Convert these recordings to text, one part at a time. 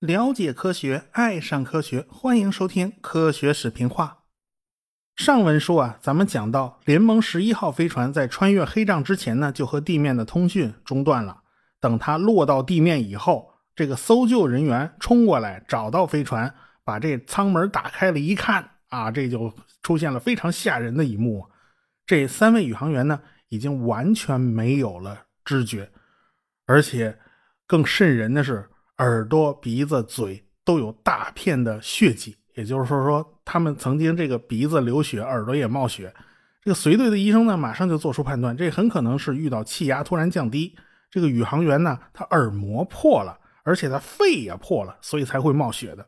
了解科学，爱上科学，欢迎收听《科学视频化》。上文书啊，咱们讲到联盟十一号飞船在穿越黑障之前呢，就和地面的通讯中断了。等它落到地面以后，这个搜救人员冲过来找到飞船，把这舱门打开了，一看啊，这就出现了非常吓人的一幕。这三位宇航员呢，已经完全没有了知觉，而且更瘆人的是。耳朵、鼻子、嘴都有大片的血迹，也就是说，说他们曾经这个鼻子流血，耳朵也冒血。这个随队的医生呢，马上就做出判断，这很可能是遇到气压突然降低。这个宇航员呢，他耳膜破了，而且他肺也破了，所以才会冒血的。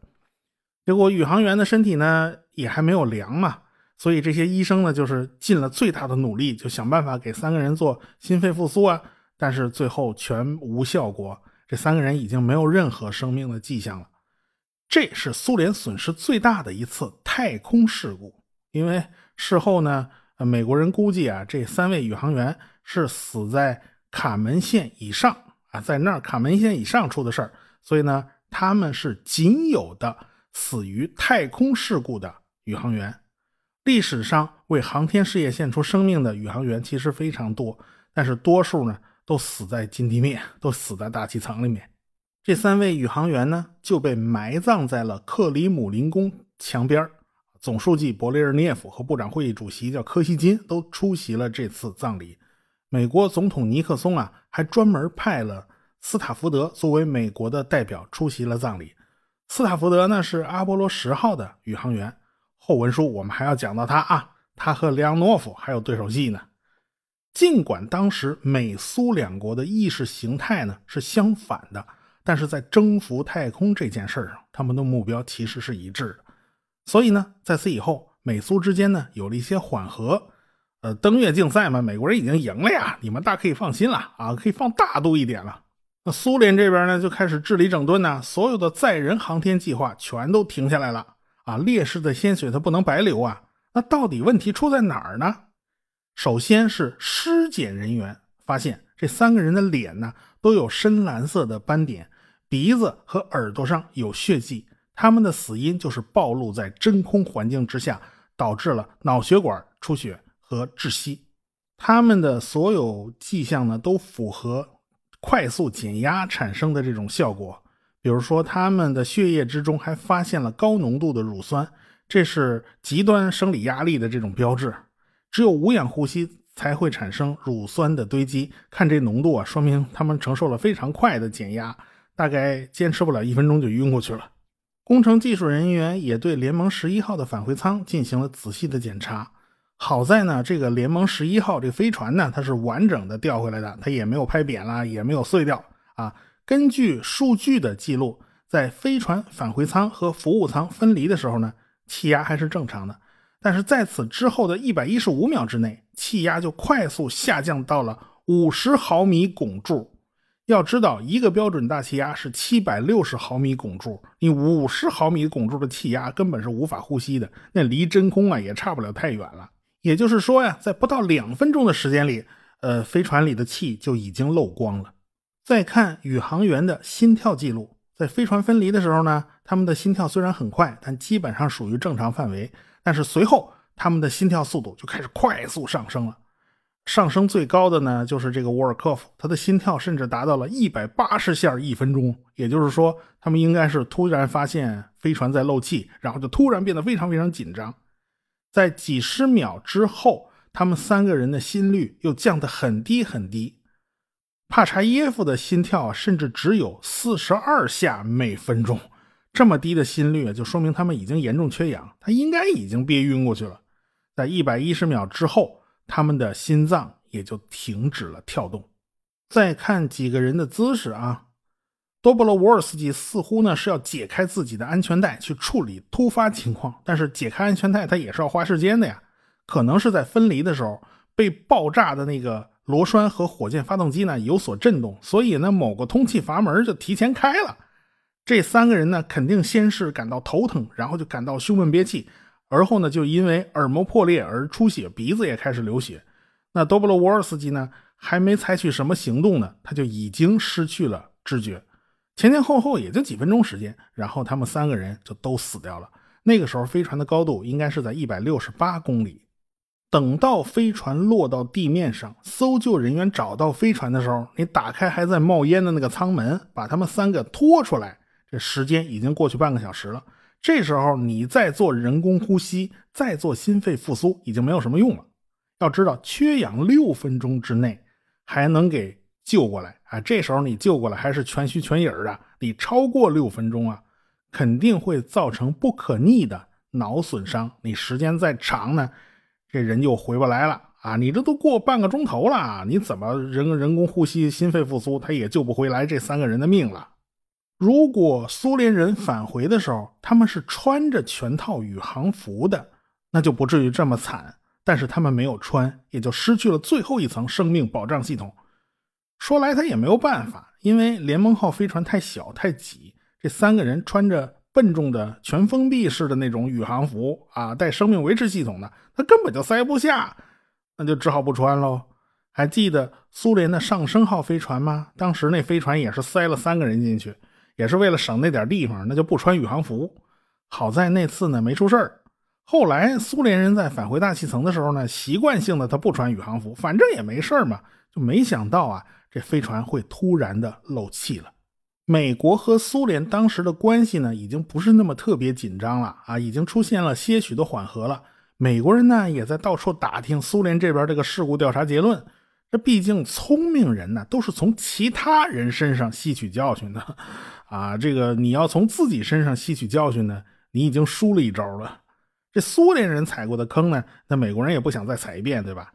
结果宇航员的身体呢，也还没有凉嘛，所以这些医生呢，就是尽了最大的努力，就想办法给三个人做心肺复苏啊，但是最后全无效果。这三个人已经没有任何生命的迹象了，这是苏联损失最大的一次太空事故。因为事后呢，美国人估计啊，这三位宇航员是死在卡门线以上啊，在那儿卡门线以上出的事儿，所以呢，他们是仅有的死于太空事故的宇航员。历史上为航天事业献出生命的宇航员其实非常多，但是多数呢。都死在近地面，都死在大气层里面。这三位宇航员呢，就被埋葬在了克里姆林宫墙边总书记勃列日涅夫和部长会议主席叫柯西金都出席了这次葬礼。美国总统尼克松啊，还专门派了斯塔福德作为美国的代表出席了葬礼。斯塔福德呢是阿波罗十号的宇航员。后文书我们还要讲到他啊，他和列昂诺夫还有对手戏呢。尽管当时美苏两国的意识形态呢是相反的，但是在征服太空这件事上，他们的目标其实是一致的。所以呢，在此以后，美苏之间呢有了一些缓和。呃，登月竞赛嘛，美国人已经赢了呀，你们大可以放心了啊，可以放大度一点了。那苏联这边呢就开始治理整顿呢，所有的载人航天计划全都停下来了啊，烈士的鲜血它不能白流啊。那到底问题出在哪儿呢？首先是尸检人员发现这三个人的脸呢都有深蓝色的斑点，鼻子和耳朵上有血迹，他们的死因就是暴露在真空环境之下，导致了脑血管出血和窒息。他们的所有迹象呢都符合快速减压产生的这种效果，比如说他们的血液之中还发现了高浓度的乳酸，这是极端生理压力的这种标志。只有无氧呼吸才会产生乳酸的堆积，看这浓度啊，说明他们承受了非常快的减压，大概坚持不了一分钟就晕过去了。工程技术人员也对联盟十一号的返回舱进行了仔细的检查。好在呢，这个联盟十一号这飞船呢，它是完整的调回来的，它也没有拍扁了，也没有碎掉啊。根据数据的记录，在飞船返回舱和服务舱分离的时候呢，气压还是正常的。但是在此之后的一百一十五秒之内，气压就快速下降到了五十毫米汞柱。要知道，一个标准大气压是七百六十毫米汞柱，你五十毫米汞柱的气压根本是无法呼吸的，那离真空啊也差不了太远了。也就是说呀，在不到两分钟的时间里，呃，飞船里的气就已经漏光了。再看宇航员的心跳记录，在飞船分离的时候呢，他们的心跳虽然很快，但基本上属于正常范围。但是随后，他们的心跳速度就开始快速上升了。上升最高的呢，就是这个沃尔科夫，他的心跳甚至达到了一百八十下一分钟。也就是说，他们应该是突然发现飞船在漏气，然后就突然变得非常非常紧张。在几十秒之后，他们三个人的心率又降得很低很低。帕查耶夫的心跳甚至只有四十二下每分钟。这么低的心率就说明他们已经严重缺氧，他应该已经憋晕过去了。在一百一十秒之后，他们的心脏也就停止了跳动。再看几个人的姿势啊，多布罗沃尔斯基似乎呢是要解开自己的安全带去处理突发情况，但是解开安全带他也是要花时间的呀。可能是在分离的时候被爆炸的那个螺栓和火箭发动机呢有所震动，所以呢某个通气阀门就提前开了。这三个人呢，肯定先是感到头疼，然后就感到胸闷憋气，而后呢，就因为耳膜破裂而出血，鼻子也开始流血。那多布罗沃尔斯基呢，还没采取什么行动呢，他就已经失去了知觉。前前后后也就几分钟时间，然后他们三个人就都死掉了。那个时候飞船的高度应该是在一百六十八公里。等到飞船落到地面上，搜救人员找到飞船的时候，你打开还在冒烟的那个舱门，把他们三个拖出来，这时间已经过去半个小时了。这时候你再做人工呼吸，再做心肺复苏，已经没有什么用了。要知道，缺氧六分钟之内还能给救过来啊！这时候你救过来还是全虚全影的，你超过六分钟啊，肯定会造成不可逆的脑损伤。你时间再长呢，这人就回不来了啊！你这都过半个钟头了，你怎么人人工呼吸、心肺复苏，他也救不回来这三个人的命了。如果苏联人返回的时候，他们是穿着全套宇航服的，那就不至于这么惨。但是他们没有穿，也就失去了最后一层生命保障系统。说来他也没有办法，因为联盟号飞船太小太挤，这三个人穿着笨重的全封闭式的那种宇航服啊，带生命维持系统的，它根本就塞不下，那就只好不穿喽。还记得苏联的上升号飞船吗？当时那飞船也是塞了三个人进去，也是为了省那点地方，那就不穿宇航服。好在那次呢没出事儿。后来苏联人在返回大气层的时候呢，习惯性的他不穿宇航服，反正也没事儿嘛，就没想到啊，这飞船会突然的漏气了。美国和苏联当时的关系呢，已经不是那么特别紧张了啊，已经出现了些许的缓和了。美国人呢，也在到处打听苏联这边这个事故调查结论。这毕竟聪明人呢，都是从其他人身上吸取教训的 啊。这个你要从自己身上吸取教训呢，你已经输了一招了。这苏联人踩过的坑呢，那美国人也不想再踩一遍，对吧？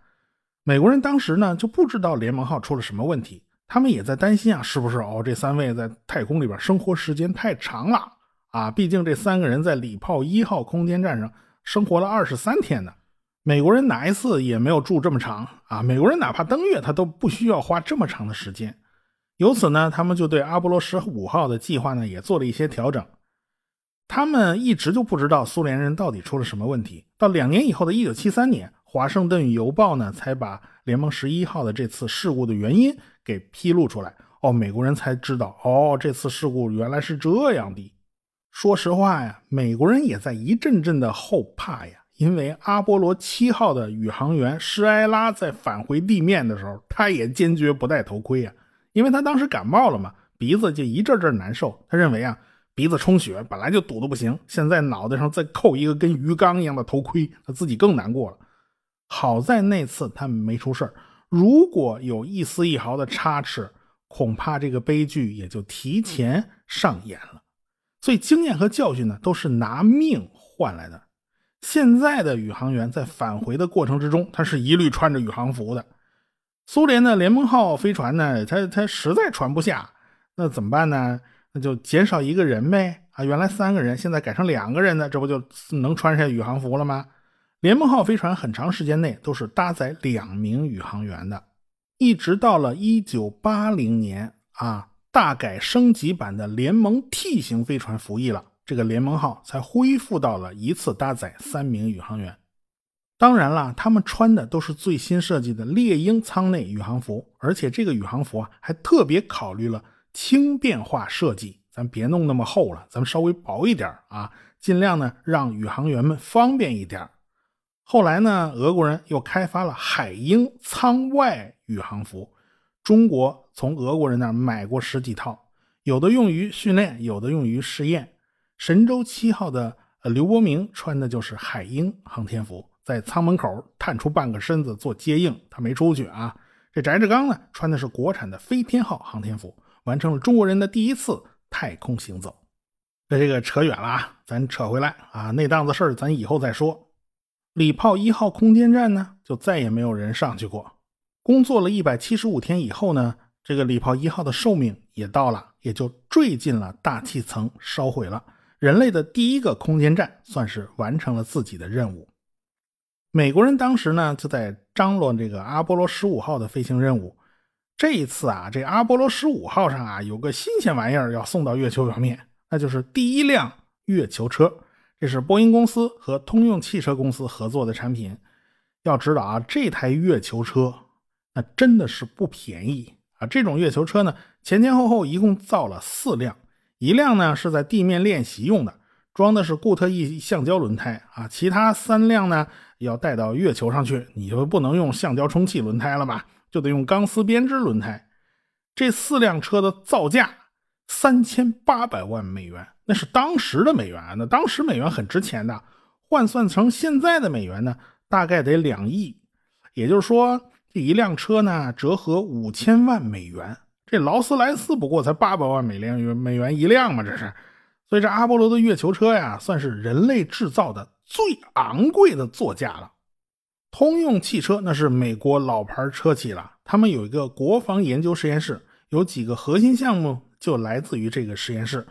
美国人当时呢就不知道联盟号出了什么问题，他们也在担心啊，是不是哦？这三位在太空里边生活时间太长了啊！毕竟这三个人在礼炮一号空间站上生活了二十三天呢，美国人哪一次也没有住这么长啊！美国人哪怕登月，他都不需要花这么长的时间。由此呢，他们就对阿波罗十五号的计划呢也做了一些调整。他们一直就不知道苏联人到底出了什么问题。到两年以后的1973年，《华盛顿邮报》呢才把联盟十一号的这次事故的原因给披露出来。哦，美国人才知道，哦，这次事故原来是这样的。说实话呀，美国人也在一阵阵的后怕呀，因为阿波罗七号的宇航员施埃拉在返回地面的时候，他也坚决不戴头盔呀，因为他当时感冒了嘛，鼻子就一阵阵难受。他认为啊。鼻子充血，本来就堵得不行，现在脑袋上再扣一个跟鱼缸一样的头盔，他自己更难过了。好在那次他没出事儿如果有一丝一毫的差池，恐怕这个悲剧也就提前上演了。所以经验和教训呢，都是拿命换来的。现在的宇航员在返回的过程之中，他是一律穿着宇航服的。苏联的联盟号飞船呢，他他实在穿不下，那怎么办呢？那就减少一个人呗啊！原来三个人，现在改成两个人的，这不就能穿上宇航服了吗？联盟号飞船很长时间内都是搭载两名宇航员的，一直到了1980年啊，大改升级版的联盟 T 型飞船服役了，这个联盟号才恢复到了一次搭载三名宇航员。当然了，他们穿的都是最新设计的猎鹰舱内宇航服，而且这个宇航服啊，还特别考虑了。轻便化设计，咱别弄那么厚了，咱们稍微薄一点啊，尽量呢让宇航员们方便一点。后来呢，俄国人又开发了海鹰舱外宇航服，中国从俄国人那儿买过十几套，有的用于训练，有的用于试验。神舟七号的刘伯明穿的就是海鹰航天服，在舱门口探出半个身子做接应，他没出去啊。这翟志刚呢，穿的是国产的飞天号航天服。完成了中国人的第一次太空行走。那这个扯远了啊，咱扯回来啊，那档子事儿咱以后再说。礼炮一号空间站呢，就再也没有人上去过。工作了一百七十五天以后呢，这个礼炮一号的寿命也到了，也就坠进了大气层，烧毁了。人类的第一个空间站算是完成了自己的任务。美国人当时呢，就在张罗这个阿波罗十五号的飞行任务。这一次啊，这阿波罗十五号上啊有个新鲜玩意儿要送到月球表面，那就是第一辆月球车。这是波音公司和通用汽车公司合作的产品。要知道啊，这台月球车那真的是不便宜啊！这种月球车呢，前前后后一共造了四辆，一辆呢是在地面练习用的，装的是固特异橡胶轮胎啊，其他三辆呢要带到月球上去，你就不能用橡胶充气轮胎了吧，就得用钢丝编织轮胎。这四辆车的造价三千八百万美元，那是当时的美元，那当时美元很值钱的，换算成现在的美元呢？大概得两亿，也就是说，这一辆车呢，折合五千万美元。这劳斯莱斯不过才八百万美元美元一辆嘛，这是。所以这阿波罗的月球车呀，算是人类制造的最昂贵的座驾了。通用汽车那是美国老牌车企了，他们有一个国防研究实验室，有几个核心项目就来自于这个实验室，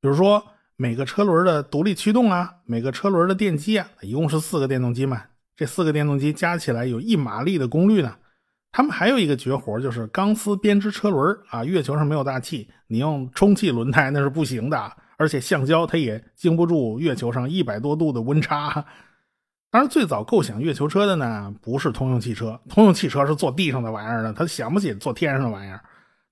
比如说每个车轮的独立驱动啊，每个车轮的电机啊，一共是四个电动机嘛。这四个电动机加起来有一马力的功率呢。他们还有一个绝活，就是钢丝编织车轮啊。月球上没有大气，你用充气轮胎 那是不行的。而且橡胶它也经不住月球上一百多度的温差。当然，最早构想月球车的呢，不是通用汽车。通用汽车是坐地上的玩意儿的，他想不起坐天上的玩意儿。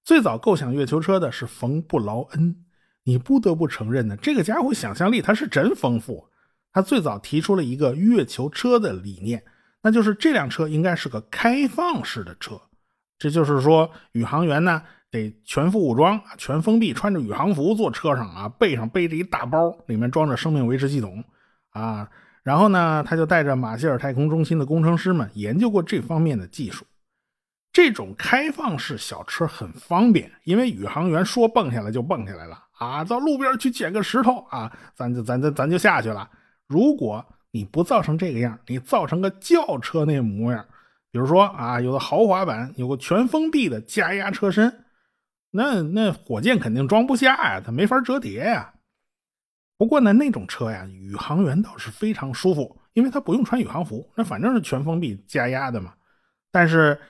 最早构想月球车的是冯布劳恩。你不得不承认呢，这个家伙想象力他是真丰富。他最早提出了一个月球车的理念，那就是这辆车应该是个开放式的车。这就是说，宇航员呢得全副武装、全封闭，穿着宇航服坐车上啊，背上背着一大包，里面装着生命维持系统啊。然后呢，他就带着马歇尔太空中心的工程师们研究过这方面的技术。这种开放式小车很方便，因为宇航员说蹦下来就蹦下来了啊，到路边去捡个石头啊，咱就咱咱咱就下去了。如果你不造成这个样，你造成个轿车那模样，比如说啊，有的豪华版，有个全封闭的加压车身，那那火箭肯定装不下呀，它没法折叠呀。不过呢，那种车呀，宇航员倒是非常舒服，因为他不用穿宇航服，那反正是全封闭加压的嘛。但是，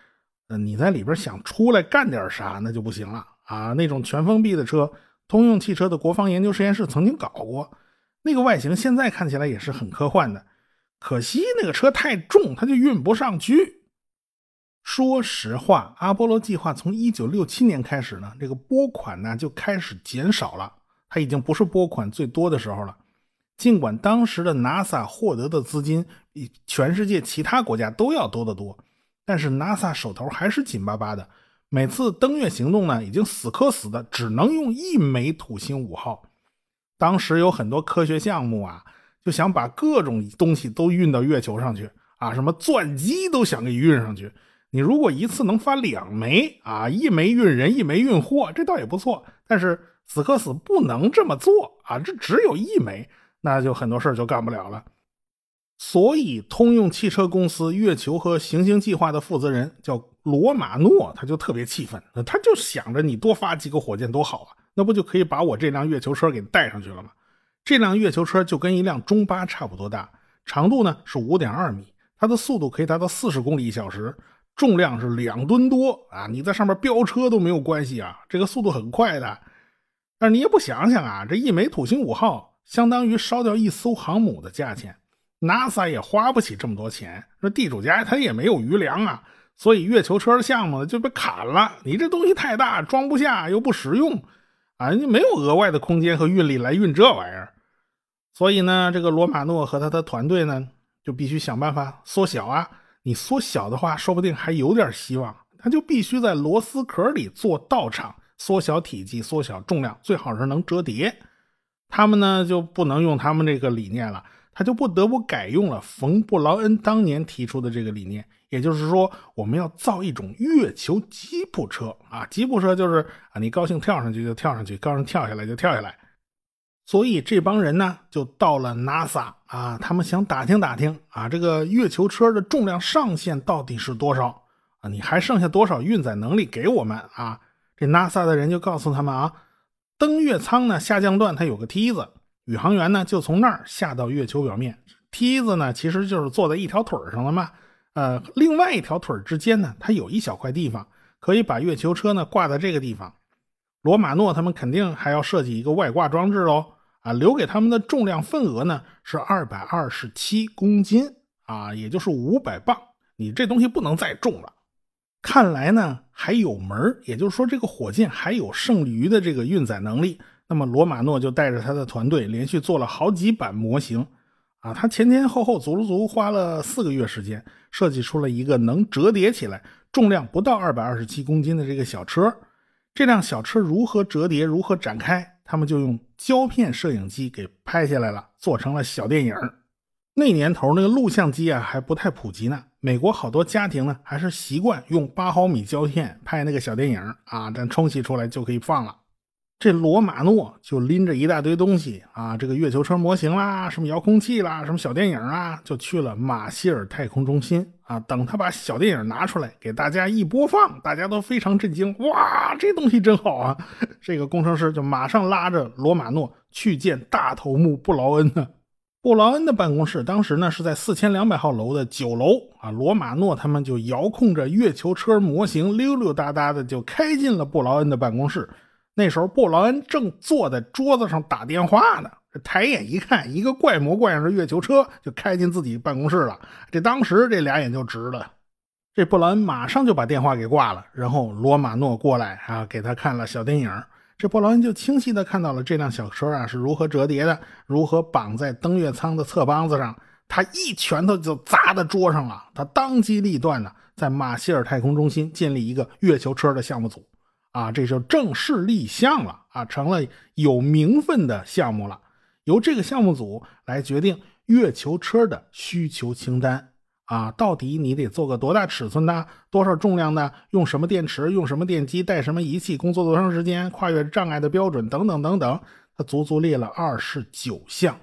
你在里边想出来干点啥，那就不行了啊。那种全封闭的车，通用汽车的国防研究实验室曾经搞过。那个外形现在看起来也是很科幻的，可惜那个车太重，它就运不上去。说实话，阿波罗计划从一九六七年开始呢，这个拨款呢就开始减少了，它已经不是拨款最多的时候了。尽管当时的 NASA 获得的资金比全世界其他国家都要多得多，但是 NASA 手头还是紧巴巴的。每次登月行动呢，已经死磕死的，只能用一枚土星五号。当时有很多科学项目啊，就想把各种东西都运到月球上去啊，什么钻机都想给运上去。你如果一次能发两枚啊，一枚运人，一枚运货，这倒也不错。但是死磕死不能这么做啊，这只有一枚，那就很多事儿就干不了了。所以，通用汽车公司月球和行星计划的负责人叫罗马诺，他就特别气愤，他就想着你多发几个火箭多好啊。那不就可以把我这辆月球车给带上去了吗？这辆月球车就跟一辆中巴差不多大，长度呢是五点二米，它的速度可以达到四十公里一小时，重量是两吨多啊！你在上面飙车都没有关系啊，这个速度很快的。但是你也不想想啊，这一枚土星五号相当于烧掉一艘航母的价钱，NASA 也花不起这么多钱，那地主家他也没有余粮啊，所以月球车的项目就被砍了。你这东西太大，装不下又不实用。啊，你没有额外的空间和运力来运这玩意儿，所以呢，这个罗马诺和他的团队呢，就必须想办法缩小啊。你缩小的话，说不定还有点希望。他就必须在螺丝壳里做道场，缩小体积，缩小重量，最好是能折叠。他们呢就不能用他们这个理念了，他就不得不改用了冯布劳恩当年提出的这个理念。也就是说，我们要造一种月球吉普车啊！吉普车就是啊，你高兴跳上去就跳上去，高兴跳下来就跳下来。所以这帮人呢，就到了 NASA 啊，他们想打听打听啊，这个月球车的重量上限到底是多少啊？你还剩下多少运载能力给我们啊？这 NASA 的人就告诉他们啊，登月舱呢下降段它有个梯子，宇航员呢就从那儿下到月球表面。梯子呢其实就是坐在一条腿上了嘛。呃，另外一条腿之间呢，它有一小块地方可以把月球车呢挂在这个地方。罗马诺他们肯定还要设计一个外挂装置喽。啊，留给他们的重量份额呢是二百二十七公斤啊，也就是五百磅你这东西不能再重了。看来呢还有门也就是说这个火箭还有剩余的这个运载能力。那么罗马诺就带着他的团队连续做了好几版模型，啊，他前前后后足足花了四个月时间，设计出了一个能折叠起来、重量不到二百二十七公斤的这个小车。这辆小车如何折叠、如何展开，他们就用胶片摄影机给拍下来了，做成了小电影。那年头那个录像机啊还不太普及呢，美国好多家庭呢还是习惯用八毫米胶片拍那个小电影啊，但冲洗出来就可以放了。这罗马诺就拎着一大堆东西啊，这个月球车模型啦，什么遥控器啦，什么小电影啊，就去了马歇尔太空中心啊。等他把小电影拿出来给大家一播放，大家都非常震惊，哇，这东西真好啊！这个工程师就马上拉着罗马诺去见大头目布劳恩呢。布劳恩的办公室当时呢是在四千两百号楼的九楼啊。罗马诺他们就遥控着月球车模型溜溜达达的就开进了布劳恩的办公室。那时候，布劳恩正坐在桌子上打电话呢。抬眼一看，一个怪模怪样的月球车就开进自己办公室了。这当时这俩眼就直了。这布劳恩马上就把电话给挂了，然后罗马诺过来啊，给他看了小电影。这布劳恩就清晰的看到了这辆小车啊是如何折叠的，如何绑在登月舱的侧帮子上。他一拳头就砸在桌上了。他当机立断呢在马歇尔太空中心建立一个月球车的项目组。啊，这就正式立项了啊，成了有名分的项目了。由这个项目组来决定月球车的需求清单啊，到底你得做个多大尺寸的，多少重量的，用什么电池，用什么电机，带什么仪器，工作多长时间，跨越障碍的标准？等等等等，他足足列了二十九项，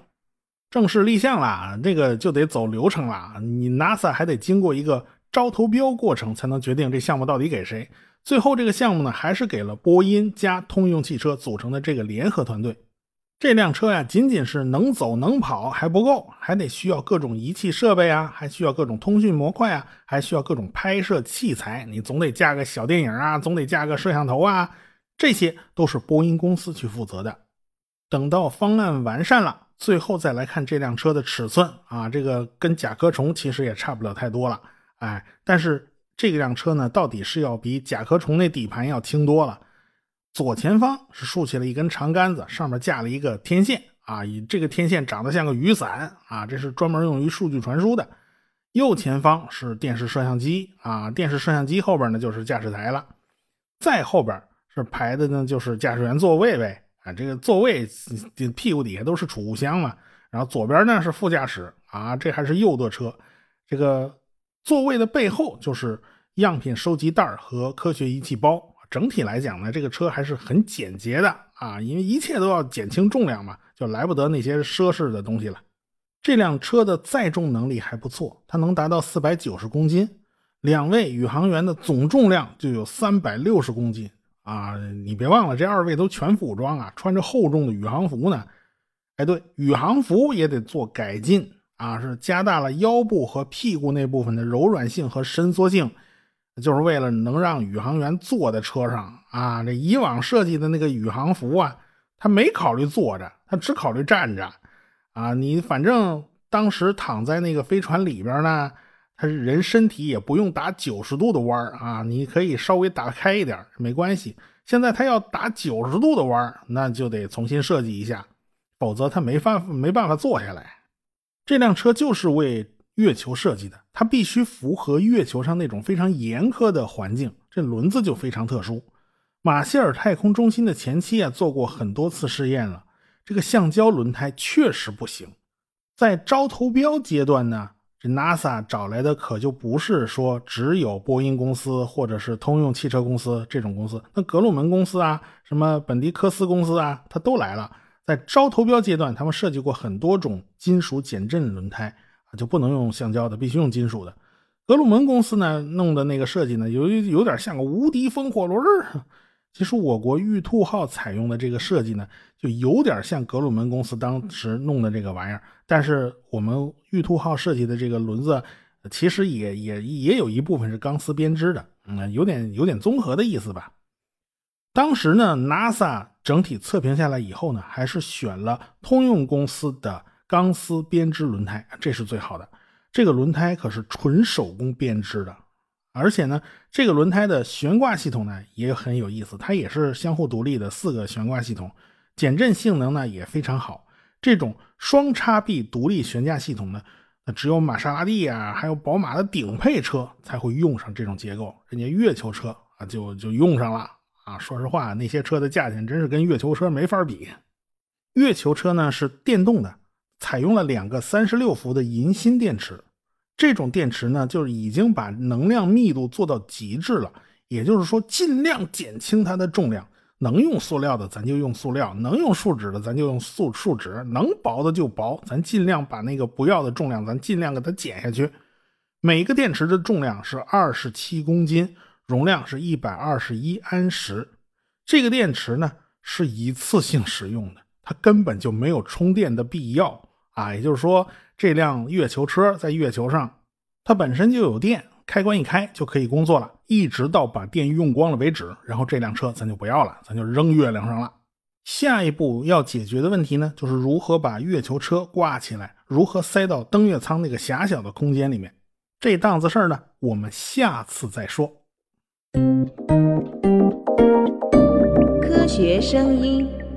正式立项了。这个就得走流程了，你 NASA 还得经过一个招投标过程，才能决定这项目到底给谁。最后，这个项目呢，还是给了波音加通用汽车组成的这个联合团队。这辆车呀，仅仅是能走能跑还不够，还得需要各种仪器设备啊，还需要各种通讯模块啊，还需要各种拍摄器材。你总得架个小电影啊，总得架个摄像头啊，这些都是波音公司去负责的。等到方案完善了，最后再来看这辆车的尺寸啊，这个跟甲壳虫其实也差不了太多了，哎，但是。这辆车呢，到底是要比甲壳虫那底盘要轻多了。左前方是竖起了一根长杆子，上面架了一个天线啊，以这个天线长得像个雨伞啊，这是专门用于数据传输的。右前方是电视摄像机啊，电视摄像机后边呢就是驾驶台了。再后边是排的呢就是驾驶员座位呗啊，这个座位屁股底下都是储物箱嘛。然后左边呢是副驾驶啊，这还是右舵车，这个。座位的背后就是样品收集袋和科学仪器包。整体来讲呢，这个车还是很简洁的啊，因为一切都要减轻重量嘛，就来不得那些奢侈的东西了。这辆车的载重能力还不错，它能达到四百九十公斤，两位宇航员的总重量就有三百六十公斤啊！你别忘了，这二位都全副武装啊，穿着厚重的宇航服呢。哎，对，宇航服也得做改进。啊，是加大了腰部和屁股那部分的柔软性和伸缩性，就是为了能让宇航员坐在车上啊。这以往设计的那个宇航服啊，他没考虑坐着，他只考虑站着。啊，你反正当时躺在那个飞船里边呢，他人身体也不用打九十度的弯啊，你可以稍微打开一点，没关系。现在他要打九十度的弯那就得重新设计一下，否则他没法没办法坐下来。这辆车就是为月球设计的，它必须符合月球上那种非常严苛的环境。这轮子就非常特殊。马歇尔太空中心的前期啊做过很多次试验了，这个橡胶轮胎确实不行。在招投标阶段呢，这 NASA 找来的可就不是说只有波音公司或者是通用汽车公司这种公司，那格鲁门公司啊，什么本迪科斯公司啊，它都来了。在招投标阶段，他们设计过很多种金属减震轮胎啊，就不能用橡胶的，必须用金属的。格鲁门公司呢弄的那个设计呢，有有点像个无敌风火轮其实我国玉兔号采用的这个设计呢，就有点像格鲁门公司当时弄的这个玩意儿。但是我们玉兔号设计的这个轮子，其实也也也有一部分是钢丝编织的，嗯，有点有点综合的意思吧。当时呢，NASA 整体测评下来以后呢，还是选了通用公司的钢丝编织轮胎，这是最好的。这个轮胎可是纯手工编织的，而且呢，这个轮胎的悬挂系统呢也很有意思，它也是相互独立的四个悬挂系统，减震性能呢也非常好。这种双叉臂独立悬架系统呢，那只有玛莎拉蒂啊，还有宝马的顶配车才会用上这种结构，人家月球车啊就就用上了啊。说实话，那些车的价钱真是跟月球车没法比。月球车呢是电动的。采用了两个三十六伏的银锌电池，这种电池呢，就是已经把能量密度做到极致了，也就是说，尽量减轻它的重量。能用塑料的，咱就用塑料；能用树脂的，咱就用树树脂；能薄的就薄，咱尽量把那个不要的重量，咱尽量给它减下去。每个电池的重量是二十七公斤，容量是一百二十一安时。这个电池呢，是一次性使用的，它根本就没有充电的必要。啊，也就是说，这辆月球车在月球上，它本身就有电，开关一开就可以工作了，一直到把电用光了为止。然后这辆车咱就不要了，咱就扔月亮上了。下一步要解决的问题呢，就是如何把月球车挂起来，如何塞到登月舱那个狭小的空间里面。这档子事儿呢，我们下次再说。科学声音。